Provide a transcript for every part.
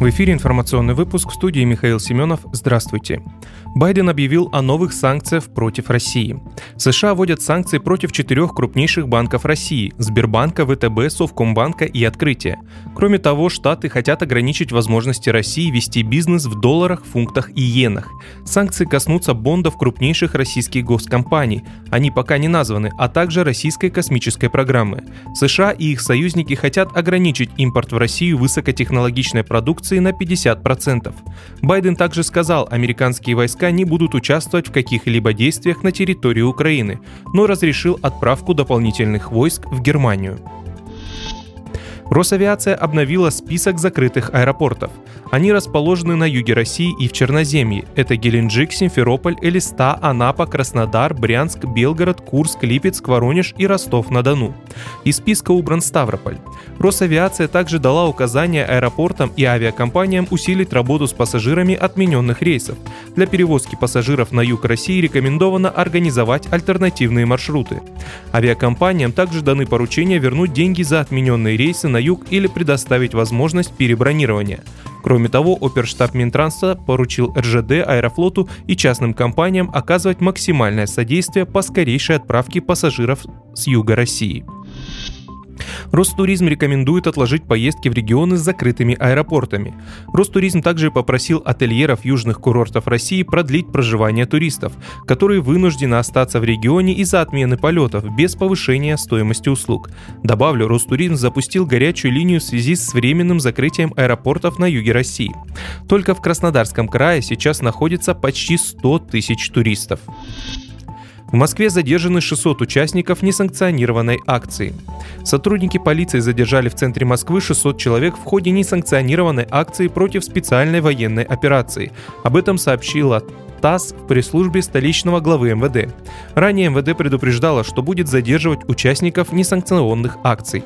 В эфире информационный выпуск в студии Михаил Семенов. Здравствуйте. Байден объявил о новых санкциях против России. США вводят санкции против четырех крупнейших банков России – Сбербанка, ВТБ, Совкомбанка и Открытия. Кроме того, Штаты хотят ограничить возможности России вести бизнес в долларах, фунтах и иенах. Санкции коснутся бондов крупнейших российских госкомпаний. Они пока не названы, а также российской космической программы. США и их союзники хотят ограничить импорт в Россию высокотехнологичной продукции продукции на 50%. Байден также сказал, американские войска не будут участвовать в каких-либо действиях на территории Украины, но разрешил отправку дополнительных войск в Германию. Росавиация обновила список закрытых аэропортов. Они расположены на юге России и в Черноземье. Это Геленджик, Симферополь, Элиста, Анапа, Краснодар, Брянск, Белгород, Курск, Липецк, Воронеж и Ростов-на-Дону. Из списка убран Ставрополь. Росавиация также дала указания аэропортам и авиакомпаниям усилить работу с пассажирами отмененных рейсов. Для перевозки пассажиров на юг России рекомендовано организовать альтернативные маршруты. Авиакомпаниям также даны поручения вернуть деньги за отмененные рейсы на юг или предоставить возможность перебронирования. Кроме того, оперштаб Минтранса поручил РЖД, Аэрофлоту и частным компаниям оказывать максимальное содействие по скорейшей отправке пассажиров с юга России. Ростуризм рекомендует отложить поездки в регионы с закрытыми аэропортами. Ростуризм также попросил ательеров южных курортов России продлить проживание туристов, которые вынуждены остаться в регионе из-за отмены полетов без повышения стоимости услуг. Добавлю, Ростуризм запустил горячую линию в связи с временным закрытием аэропортов на юге России. Только в Краснодарском крае сейчас находится почти 100 тысяч туристов. В Москве задержаны 600 участников несанкционированной акции. Сотрудники полиции задержали в центре Москвы 600 человек в ходе несанкционированной акции против специальной военной операции. Об этом сообщила ТАСС в пресс-службе столичного главы МВД. Ранее МВД предупреждало, что будет задерживать участников несанкционных акций.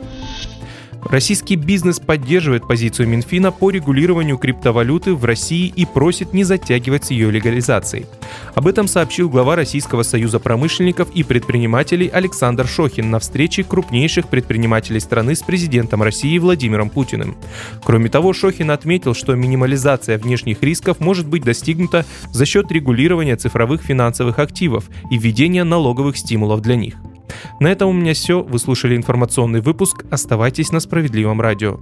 Российский бизнес поддерживает позицию Минфина по регулированию криптовалюты в России и просит не затягивать с ее легализацией. Об этом сообщил глава Российского союза промышленников и предпринимателей Александр Шохин на встрече крупнейших предпринимателей страны с президентом России Владимиром Путиным. Кроме того, Шохин отметил, что минимализация внешних рисков может быть достигнута за счет регулирования цифровых финансовых активов и введения налоговых стимулов для них. На этом у меня все. Вы слушали информационный выпуск. Оставайтесь на справедливом радио.